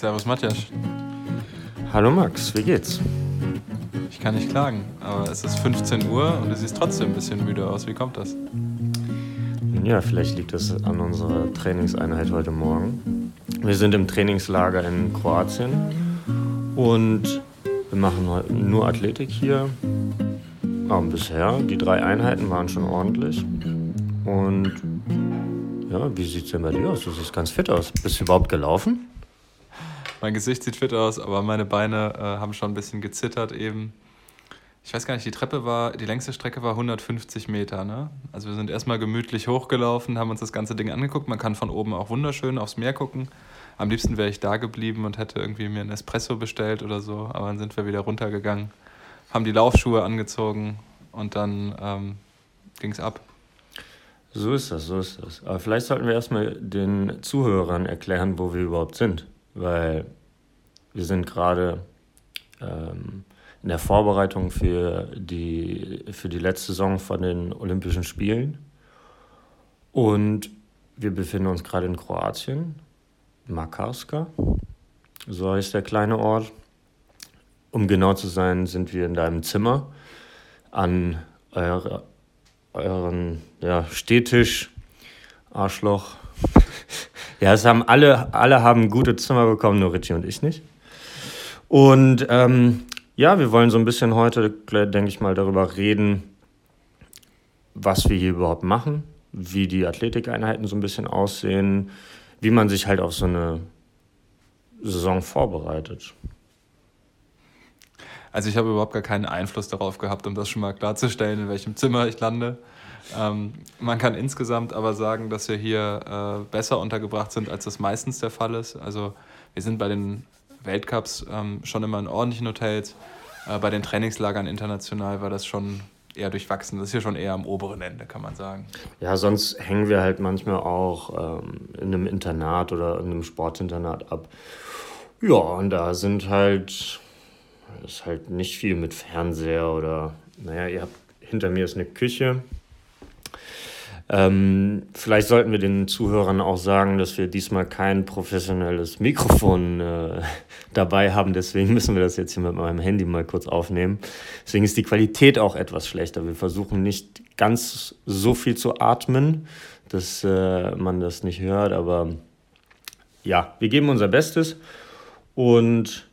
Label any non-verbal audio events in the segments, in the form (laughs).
Servus Matthias. Hallo Max, wie geht's? Ich kann nicht klagen, aber es ist 15 Uhr und du siehst trotzdem ein bisschen müde aus. Wie kommt das? Ja, vielleicht liegt es an unserer Trainingseinheit heute Morgen. Wir sind im Trainingslager in Kroatien und wir machen nur Athletik hier. Aber bisher, die drei Einheiten waren schon ordentlich. Und ja, wie sieht's denn bei dir aus? Du siehst ganz fit aus. Bist du überhaupt gelaufen? Mein Gesicht sieht fit aus, aber meine Beine äh, haben schon ein bisschen gezittert eben. Ich weiß gar nicht, die Treppe war, die längste Strecke war 150 Meter, ne? Also wir sind erstmal gemütlich hochgelaufen, haben uns das ganze Ding angeguckt. Man kann von oben auch wunderschön aufs Meer gucken. Am liebsten wäre ich da geblieben und hätte irgendwie mir einen Espresso bestellt oder so, aber dann sind wir wieder runtergegangen, haben die Laufschuhe angezogen und dann ähm, ging es ab. So ist das, so ist das. Aber vielleicht sollten wir erstmal den Zuhörern erklären, wo wir überhaupt sind, weil wir sind gerade ähm, in der Vorbereitung für die, für die letzte Saison von den Olympischen Spielen. Und wir befinden uns gerade in Kroatien, Makarska, so heißt der kleine Ort. Um genau zu sein, sind wir in deinem Zimmer an eure, euren ja, Stehtisch, Arschloch. Ja, es haben alle, alle haben gute Zimmer bekommen, nur Richie und ich nicht. Und ähm, ja, wir wollen so ein bisschen heute, denke ich mal, darüber reden, was wir hier überhaupt machen, wie die Athletikeinheiten so ein bisschen aussehen, wie man sich halt auf so eine Saison vorbereitet. Also ich habe überhaupt gar keinen Einfluss darauf gehabt, um das schon mal klarzustellen, in welchem Zimmer ich lande. Ähm, man kann insgesamt aber sagen, dass wir hier äh, besser untergebracht sind, als das meistens der Fall ist. Also wir sind bei den Weltcups ähm, schon immer in ordentlichen Hotels. Äh, bei den Trainingslagern international war das schon eher durchwachsen. Das ist hier schon eher am oberen Ende, kann man sagen. Ja, sonst hängen wir halt manchmal auch ähm, in einem Internat oder in einem Sportinternat ab. Ja, und da sind halt, ist halt nicht viel mit Fernseher oder, naja, ihr habt, hinter mir ist eine Küche, ähm, vielleicht sollten wir den Zuhörern auch sagen, dass wir diesmal kein professionelles Mikrofon äh, (laughs) dabei haben. Deswegen müssen wir das jetzt hier mit meinem Handy mal kurz aufnehmen. Deswegen ist die Qualität auch etwas schlechter. Wir versuchen nicht ganz so viel zu atmen, dass äh, man das nicht hört. Aber ja, wir geben unser Bestes. Und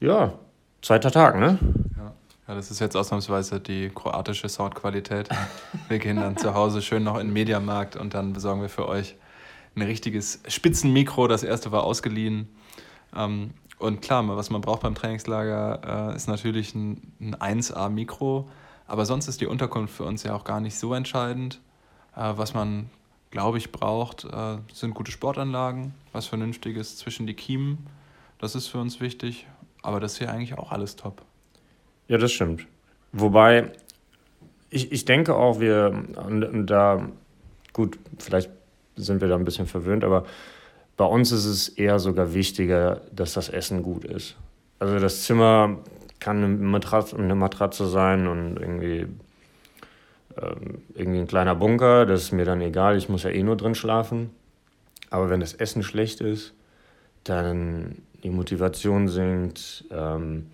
ja, zweiter Tag, ne? Ja. Ja, das ist jetzt ausnahmsweise die kroatische Soundqualität. Wir gehen dann zu Hause schön noch in den Mediamarkt und dann besorgen wir für euch ein richtiges Spitzenmikro. Das erste war ausgeliehen. Ähm, und klar, was man braucht beim Trainingslager äh, ist natürlich ein, ein 1A-Mikro. Aber sonst ist die Unterkunft für uns ja auch gar nicht so entscheidend. Äh, was man, glaube ich, braucht, äh, sind gute Sportanlagen, was Vernünftiges zwischen die Kiemen. Das ist für uns wichtig. Aber das ist hier eigentlich auch alles top. Ja, das stimmt. Wobei, ich, ich denke auch, wir, und, und da, gut, vielleicht sind wir da ein bisschen verwöhnt, aber bei uns ist es eher sogar wichtiger, dass das Essen gut ist. Also das Zimmer kann eine Matratze, eine Matratze sein und irgendwie, ähm, irgendwie ein kleiner Bunker, das ist mir dann egal, ich muss ja eh nur drin schlafen. Aber wenn das Essen schlecht ist, dann die Motivation sinkt, ähm,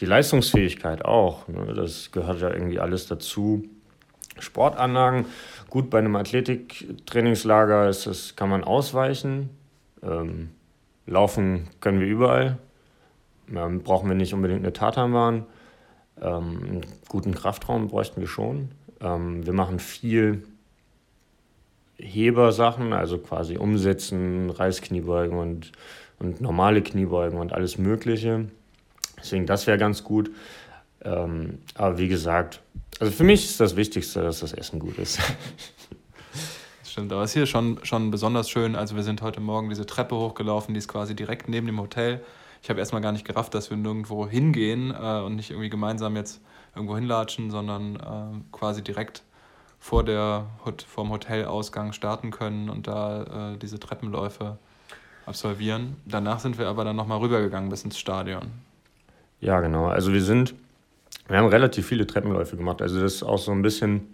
die Leistungsfähigkeit auch. Ne? Das gehört ja irgendwie alles dazu. Sportanlagen, gut, bei einem Athletiktrainingslager ist das, kann man ausweichen. Ähm, laufen können wir überall. Ähm, brauchen wir nicht unbedingt eine Tatanbahn. Ähm, einen guten Kraftraum bräuchten wir schon. Ähm, wir machen viel Hebersachen, also quasi Umsetzen, Reißkniebeugen und, und normale Kniebeugen und alles Mögliche. Deswegen, das wäre ganz gut. Ähm, aber wie gesagt, also für mich ist das Wichtigste, dass das Essen gut ist. Das stimmt, aber es ist hier schon, schon besonders schön. Also wir sind heute Morgen diese Treppe hochgelaufen, die ist quasi direkt neben dem Hotel. Ich habe erstmal gar nicht gerafft, dass wir nirgendwo hingehen äh, und nicht irgendwie gemeinsam jetzt irgendwo hinlatschen, sondern äh, quasi direkt vor der vom Hotelausgang starten können und da äh, diese Treppenläufe absolvieren. Danach sind wir aber dann nochmal rübergegangen bis ins Stadion. Ja, genau. Also wir sind, wir haben relativ viele Treppenläufe gemacht. Also das ist auch so ein bisschen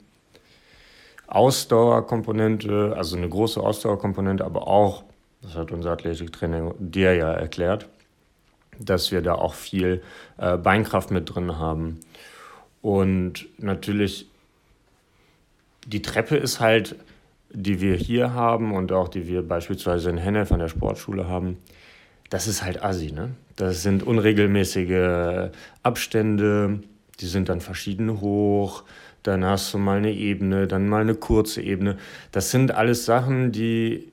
Ausdauerkomponente, also eine große Ausdauerkomponente, aber auch, das hat unser Athletiktrainer dir ja erklärt, dass wir da auch viel äh, Beinkraft mit drin haben. Und natürlich, die Treppe ist halt, die wir hier haben und auch die wir beispielsweise in Hennef an der Sportschule haben, das ist halt assi, ne? Das sind unregelmäßige Abstände, die sind dann verschieden hoch, dann hast du mal eine Ebene, dann mal eine kurze Ebene. Das sind alles Sachen, die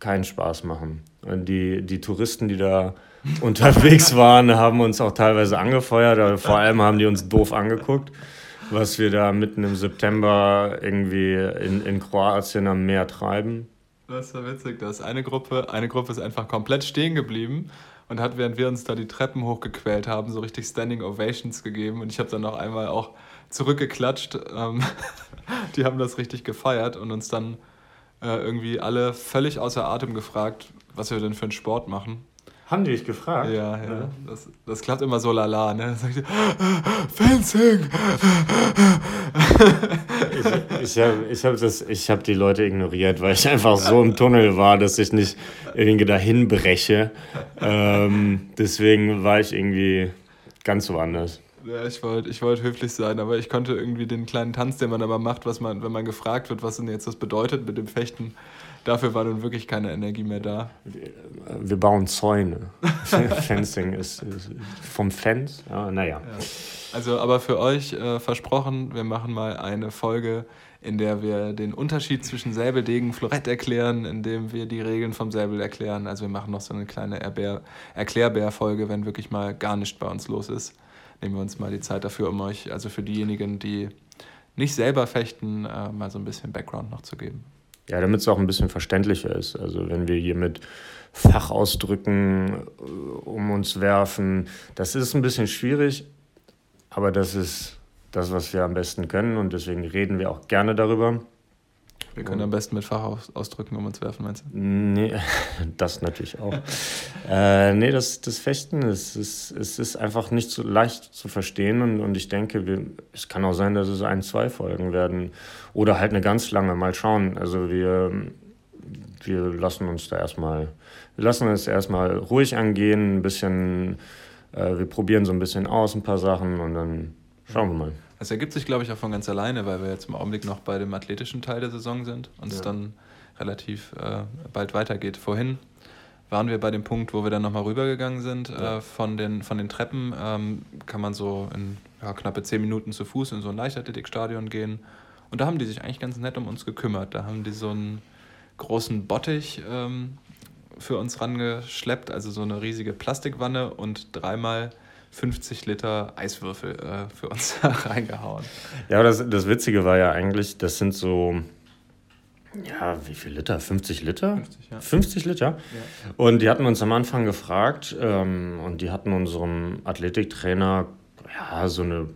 keinen Spaß machen. Und die, die Touristen, die da (laughs) unterwegs waren, haben uns auch teilweise angefeuert, vor allem haben die uns doof angeguckt, was wir da mitten im September irgendwie in, in Kroatien am Meer treiben. Das war witzig, dass eine Gruppe, eine Gruppe ist einfach komplett stehen geblieben und hat, während wir uns da die Treppen hochgequält haben, so richtig Standing Ovations gegeben. Und ich habe dann noch einmal auch zurückgeklatscht. Ähm, (laughs) die haben das richtig gefeiert und uns dann äh, irgendwie alle völlig außer Atem gefragt, was wir denn für einen Sport machen. Haben die dich gefragt? Ja, ja. ja. Das, das klappt immer so lala, ne? Dann ich, (gasps) Fencing! ich ich habe ich hab hab die Leute ignoriert, weil ich einfach so im Tunnel war, dass ich nicht irgendwie dahin breche. Ähm, deswegen war ich irgendwie ganz woanders. Ja, ich wollte ich wollt höflich sein, aber ich konnte irgendwie den kleinen Tanz, den man aber macht, was man, wenn man gefragt wird, was denn jetzt das bedeutet mit dem Fechten, dafür war nun wirklich keine Energie mehr da. Wir bauen Zäune. (laughs) Fencing ist, ist, vom Fence, ja, naja. Ja. Also, aber für euch äh, versprochen, wir machen mal eine Folge, in der wir den Unterschied zwischen Säbeldegen und Florett erklären, in dem wir die Regeln vom Säbel erklären. Also wir machen noch so eine kleine Erklärbär-Folge, wenn wirklich mal gar nichts bei uns los ist. Nehmen wir uns mal die Zeit dafür, um euch, also für diejenigen, die nicht selber fechten, äh, mal so ein bisschen Background noch zu geben. Ja, damit es auch ein bisschen verständlicher ist. Also wenn wir hier mit Fachausdrücken äh, um uns werfen, das ist ein bisschen schwierig, aber das ist das, was wir am besten können und deswegen reden wir auch gerne darüber. Wir können am besten mit Fachausdrücken um uns werfen, meinst du? Nee, (laughs) das natürlich auch. (laughs) äh, nee, das, das Fechten, es ist, es ist einfach nicht so leicht zu verstehen und, und ich denke, wir, es kann auch sein, dass es ein, zwei Folgen werden oder halt eine ganz lange, mal schauen. Also wir, wir lassen uns da erstmal, wir lassen es erstmal ruhig angehen, ein bisschen, äh, wir probieren so ein bisschen aus, ein paar Sachen und dann schauen wir mal. Es ergibt sich, glaube ich, auch von ganz alleine, weil wir jetzt im Augenblick noch bei dem athletischen Teil der Saison sind und es dann relativ äh, bald weitergeht. Vorhin waren wir bei dem Punkt, wo wir dann nochmal rübergegangen sind ja. äh, von, den, von den Treppen. Ähm, kann man so in ja, knappe zehn Minuten zu Fuß in so ein Leichtathletikstadion gehen. Und da haben die sich eigentlich ganz nett um uns gekümmert. Da haben die so einen großen Bottich ähm, für uns rangeschleppt, also so eine riesige Plastikwanne und dreimal 50 Liter Eiswürfel äh, für uns (laughs) reingehauen. Ja, das, das Witzige war ja eigentlich, das sind so, ja, wie viel Liter? 50 Liter? 50, ja. 50 Liter? Ja. Und die hatten uns am Anfang gefragt ähm, und die hatten unserem Athletiktrainer ja, so eine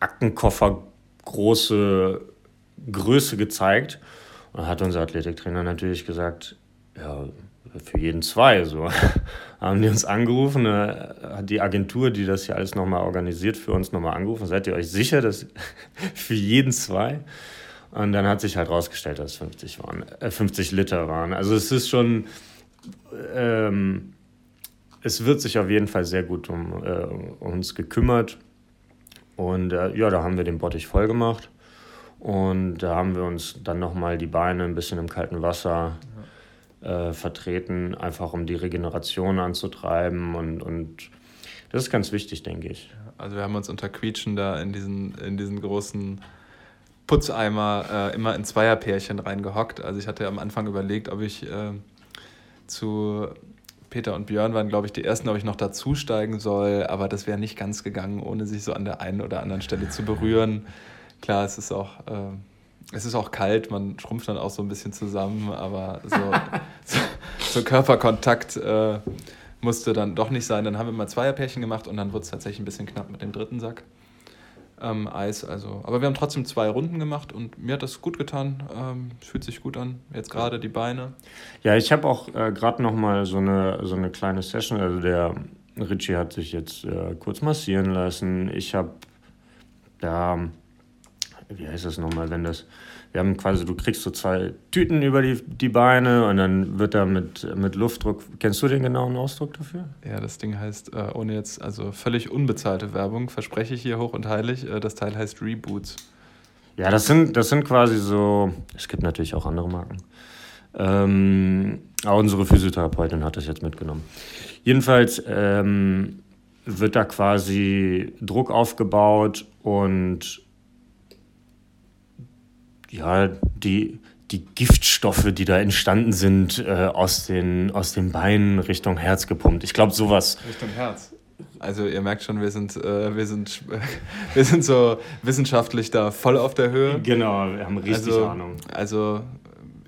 Aktenkoffer große Größe gezeigt. Und hat unser Athletiktrainer natürlich gesagt, ja, für jeden zwei. So (laughs) haben die uns angerufen, äh, hat die Agentur, die das hier alles nochmal organisiert, für uns nochmal angerufen. Seid ihr euch sicher, dass (laughs) für jeden zwei? Und dann hat sich halt rausgestellt, dass es 50, waren, äh, 50 Liter waren. Also es ist schon, ähm, es wird sich auf jeden Fall sehr gut um, äh, uns gekümmert. Und äh, ja, da haben wir den Bottich voll gemacht. Und da haben wir uns dann nochmal die Beine ein bisschen im kalten Wasser äh, vertreten, einfach um die Regeneration anzutreiben und, und das ist ganz wichtig, denke ich. Also wir haben uns unter Quietschen da in diesen, in diesen großen Putzeimer äh, immer in Zweierpärchen reingehockt. Also ich hatte am Anfang überlegt, ob ich äh, zu Peter und Björn waren, glaube ich, die ersten, ob ich noch dazusteigen soll, aber das wäre nicht ganz gegangen, ohne sich so an der einen oder anderen Stelle zu berühren. Klar, es ist auch äh, es ist auch kalt, man schrumpft dann auch so ein bisschen zusammen, aber so, (laughs) so, Körperkontakt äh, musste dann doch nicht sein. Dann haben wir mal Zweierpärchen gemacht und dann wurde es tatsächlich ein bisschen knapp mit dem dritten Sack. Ähm, Eis, also. Aber wir haben trotzdem zwei Runden gemacht und mir hat das gut getan. Ähm, fühlt sich gut an. Jetzt gerade die Beine. Ja, ich habe auch äh, gerade noch mal so eine, so eine kleine Session. Also der Richie hat sich jetzt äh, kurz massieren lassen. Ich habe da wie heißt das nochmal, wenn das, wir haben quasi, du kriegst so zwei Tüten über die, die Beine und dann wird da mit, mit Luftdruck, kennst du den genauen Ausdruck dafür? Ja, das Ding heißt, äh, ohne jetzt, also völlig unbezahlte Werbung, verspreche ich hier hoch und heilig, äh, das Teil heißt Reboots. Ja, das sind, das sind quasi so, es gibt natürlich auch andere Marken. Ähm, aber unsere Physiotherapeutin hat das jetzt mitgenommen. Jedenfalls ähm, wird da quasi Druck aufgebaut und ja, die, die Giftstoffe, die da entstanden sind, äh, aus, den, aus den Beinen Richtung Herz gepumpt. Ich glaube, sowas. Richtung Herz. Also ihr merkt schon, wir sind, äh, wir, sind, (laughs) wir sind so wissenschaftlich da voll auf der Höhe. Genau, wir haben richtig also, Ahnung. Also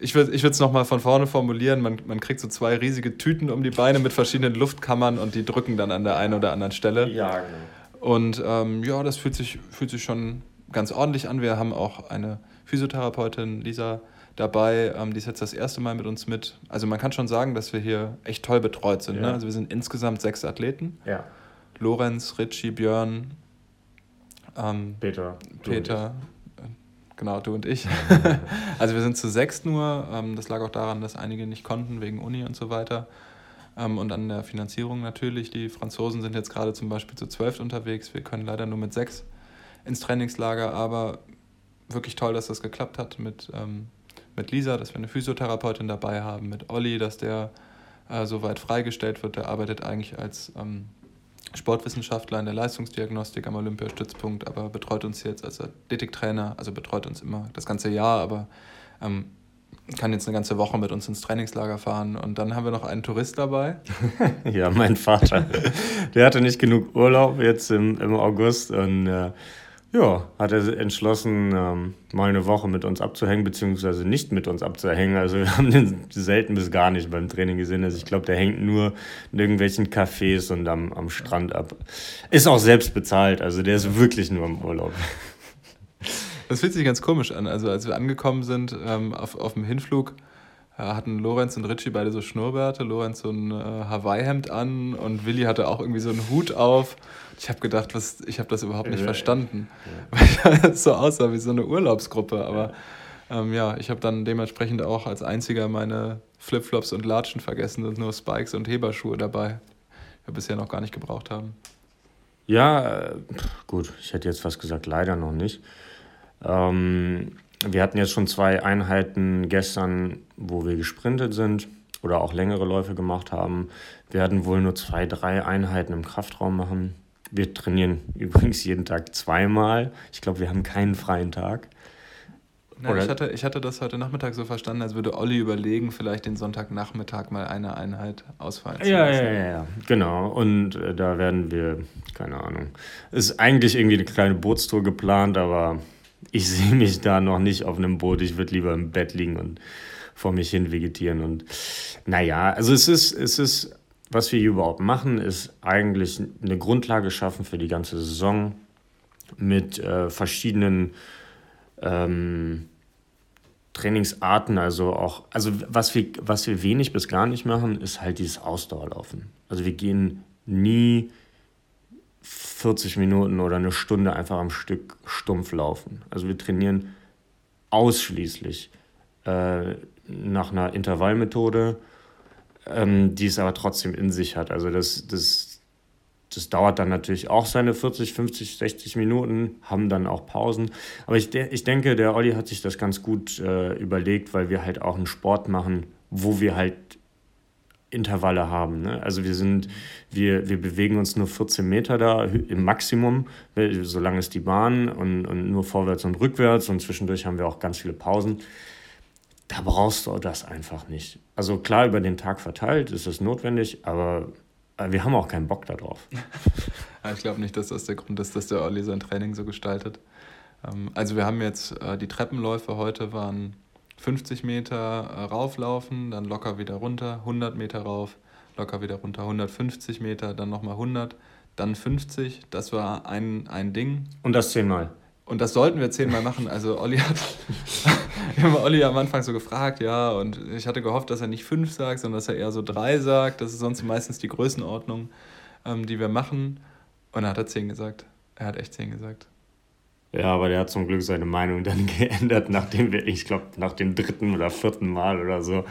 ich würde es nochmal von vorne formulieren. Man, man kriegt so zwei riesige Tüten um die Beine mit verschiedenen Luftkammern und die drücken dann an der einen oder anderen Stelle. Ja, genau. Und ähm, ja, das fühlt sich, fühlt sich schon ganz ordentlich an. Wir haben auch eine Physiotherapeutin, Lisa, dabei. Ähm, die ist jetzt das erste Mal mit uns mit. Also man kann schon sagen, dass wir hier echt toll betreut sind. Ne? Ja. Ne? Also wir sind insgesamt sechs Athleten. Ja. Lorenz, Richie, Björn, ähm, Peter. Peter, Genau, du und ich. (laughs) (laughs) also wir sind zu sechs nur. Ähm, das lag auch daran, dass einige nicht konnten wegen Uni und so weiter. Ähm, und an der Finanzierung natürlich. Die Franzosen sind jetzt gerade zum Beispiel zu zwölf unterwegs. Wir können leider nur mit sechs ins Trainingslager, aber wirklich toll, dass das geklappt hat mit, ähm, mit Lisa, dass wir eine Physiotherapeutin dabei haben, mit Olli, dass der äh, soweit freigestellt wird. Der arbeitet eigentlich als Sportwissenschaftler in der Leistungsdiagnostik am Olympiastützpunkt, aber betreut uns jetzt als Athletiktrainer, also betreut uns immer das ganze Jahr, aber ähm, kann jetzt eine ganze Woche mit uns ins Trainingslager fahren. Und dann haben wir noch einen Tourist dabei. (laughs) ja, mein Vater. Der hatte nicht genug Urlaub jetzt im, im August und äh, ja, hat er entschlossen, ähm, mal eine Woche mit uns abzuhängen, beziehungsweise nicht mit uns abzuhängen. Also wir haben den selten bis gar nicht beim Training gesehen. Also ich glaube, der hängt nur in irgendwelchen Cafés und am, am Strand ab. Ist auch selbst bezahlt, also der ist wirklich nur im Urlaub. Das fühlt sich ganz komisch an. Also als wir angekommen sind ähm, auf, auf dem Hinflug, hatten Lorenz und Richie beide so Schnurrbärte, Lorenz so ein äh, Hawaii-Hemd an und Willi hatte auch irgendwie so einen Hut auf. Ich habe gedacht, was, ich habe das überhaupt nicht ja, verstanden, ja. (laughs) weil das so aussah wie so eine Urlaubsgruppe. Aber ja, ähm, ja ich habe dann dementsprechend auch als einziger meine Flipflops und Latschen vergessen und nur Spikes und Heberschuhe dabei, die wir bisher noch gar nicht gebraucht haben. Ja, äh, gut, ich hätte jetzt fast gesagt, leider noch nicht. Ähm, wir hatten jetzt schon zwei Einheiten gestern, wo wir gesprintet sind oder auch längere Läufe gemacht haben. Wir werden wohl nur zwei, drei Einheiten im Kraftraum machen. Wir trainieren (laughs) übrigens jeden Tag zweimal. Ich glaube, wir haben keinen freien Tag. Nein, ich, hatte, ich hatte das heute Nachmittag so verstanden, als würde Olli überlegen, vielleicht den Sonntagnachmittag mal eine Einheit ausfallen zu ja, lassen. Ja, ja, ja, genau. Und äh, da werden wir, keine Ahnung, ist eigentlich irgendwie eine kleine Bootstour geplant, aber ich sehe mich da noch nicht auf einem Boot. Ich würde lieber im Bett liegen und vor mich hin vegetieren. Und naja, also es ist, es ist, was wir hier überhaupt machen, ist eigentlich eine Grundlage schaffen für die ganze Saison mit äh, verschiedenen ähm, Trainingsarten, also auch, also was wir, was wir wenig bis gar nicht machen, ist halt dieses Ausdauerlaufen. Also wir gehen nie 40 Minuten oder eine Stunde einfach am Stück stumpf laufen. Also wir trainieren ausschließlich äh, nach einer Intervallmethode, ähm, die es aber trotzdem in sich hat. Also das, das, das dauert dann natürlich auch seine 40, 50, 60 Minuten, haben dann auch Pausen. Aber ich, ich denke, der Olli hat sich das ganz gut äh, überlegt, weil wir halt auch einen Sport machen, wo wir halt Intervalle haben. Ne? Also wir sind, wir, wir bewegen uns nur 14 Meter da im Maximum, solange ist die Bahn und, und nur vorwärts und rückwärts und zwischendurch haben wir auch ganz viele Pausen. Da brauchst du das einfach nicht. Also klar, über den Tag verteilt ist es notwendig, aber wir haben auch keinen Bock darauf. (laughs) ich glaube nicht, dass das der Grund ist, dass der Olli sein Training so gestaltet. Ähm, also wir haben jetzt, äh, die Treppenläufe heute waren 50 Meter äh, rauflaufen, dann locker wieder runter, 100 Meter rauf, locker wieder runter, 150 Meter, dann nochmal 100, dann 50. Das war ein, ein Ding. Und das zehnmal. Und das sollten wir zehnmal machen. Also Olli hat, (laughs) wir haben Olli am Anfang so gefragt, ja, und ich hatte gehofft, dass er nicht fünf sagt, sondern dass er eher so drei sagt. Das ist sonst meistens die Größenordnung, ähm, die wir machen. Und dann hat er zehn gesagt. Er hat echt zehn gesagt. Ja, aber der hat zum Glück seine Meinung dann (laughs) geändert, nachdem wir, ich glaube, nach dem dritten oder vierten Mal oder so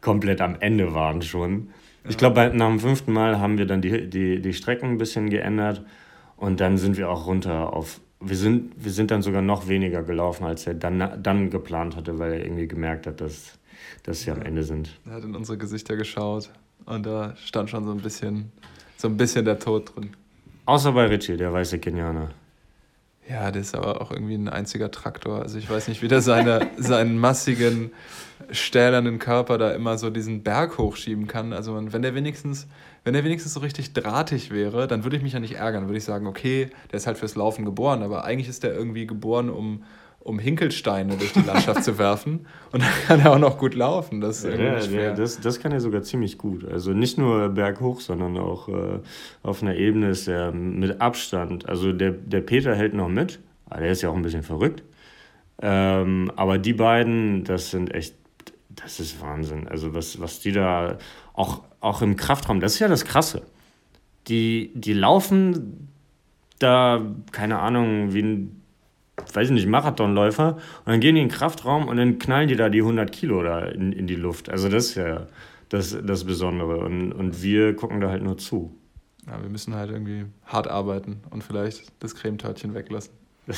komplett am Ende waren schon. Ja. Ich glaube, nach dem fünften Mal haben wir dann die, die, die Strecken ein bisschen geändert und dann sind wir auch runter auf. Wir sind, wir sind dann sogar noch weniger gelaufen, als er dann, dann geplant hatte, weil er irgendwie gemerkt hat, dass, dass wir am Ende sind. Er hat in unsere Gesichter geschaut und da stand schon so ein bisschen, so ein bisschen der Tod drin. Außer bei Richie, der weiße Kenianer. Ja, der ist aber auch irgendwie ein einziger Traktor. Also ich weiß nicht, wie der seine, (laughs) seinen massigen, stählernen Körper da immer so diesen Berg hochschieben kann. Also wenn der wenigstens, wenn der wenigstens so richtig drahtig wäre, dann würde ich mich ja nicht ärgern. Dann würde ich sagen, okay, der ist halt fürs Laufen geboren, aber eigentlich ist der irgendwie geboren, um um Hinkelsteine durch die Landschaft zu werfen. Und dann kann er auch noch gut laufen. Das, ist ja, ja, das, das kann er sogar ziemlich gut. Also nicht nur berghoch, sondern auch äh, auf einer Ebene ist er mit Abstand. Also der, der Peter hält noch mit. Aber der ist ja auch ein bisschen verrückt. Ähm, aber die beiden, das sind echt, das ist Wahnsinn. Also was, was die da auch, auch im Kraftraum, das ist ja das Krasse. Die, die laufen da, keine Ahnung, wie ein weiß ich nicht, Marathonläufer und dann gehen die in den Kraftraum und dann knallen die da die 100 Kilo da in, in die Luft. Also das ist ja das, das Besondere und, und wir gucken da halt nur zu. Ja, wir müssen halt irgendwie hart arbeiten und vielleicht das Cremetörtchen weglassen. (laughs)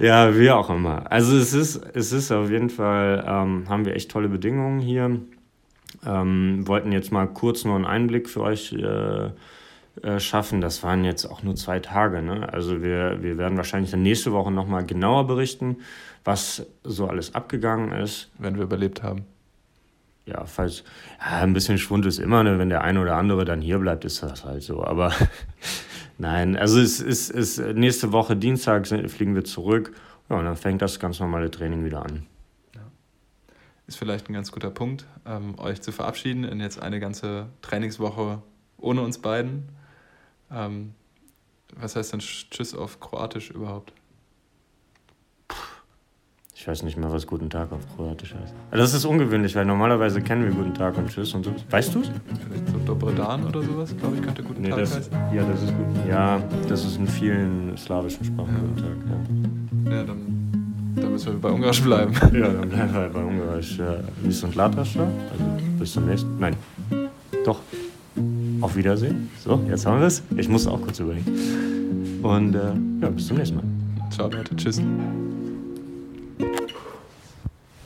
ja, wie auch immer. Also es ist, es ist auf jeden Fall, ähm, haben wir echt tolle Bedingungen hier. Ähm, wollten jetzt mal kurz nur einen Einblick für euch äh, äh, schaffen. Das waren jetzt auch nur zwei Tage. Ne? Also wir, wir werden wahrscheinlich dann nächste Woche nochmal genauer berichten, was so alles abgegangen ist. Wenn wir überlebt haben. Ja, falls ja, ein bisschen Schwund ist immer, ne? wenn der eine oder andere dann hier bleibt, ist das halt so. Aber (laughs) nein, also es ist, ist nächste Woche Dienstag fliegen wir zurück ja, und dann fängt das ganz normale Training wieder an. Ist vielleicht ein ganz guter Punkt, ähm, euch zu verabschieden in jetzt eine ganze Trainingswoche ohne uns beiden. Ähm, was heißt denn Tschüss auf Kroatisch überhaupt? Ich weiß nicht mehr, was Guten Tag auf Kroatisch heißt. Das ist ungewöhnlich, weil normalerweise kennen wir Guten Tag und Tschüss und so. Weißt du es? Vielleicht so Dobrodan oder sowas, glaube ich, könnte Guten nee, Tag das, heißen. Ja, das ist gut. Ja, das ist in vielen slawischen Sprachen ja. Guten Tag. Ja, ja dann, dann müssen wir bei Ungarisch bleiben. (laughs) ja, dann bleiben wir bei Ungarisch. Bis und Latascha, also bis zum nächsten. Nein, doch. Auf Wiedersehen. So, jetzt haben wir es. Ich muss auch kurz überlegen. Und äh, ja, bis zum nächsten Mal. Ciao, Leute. Tschüss.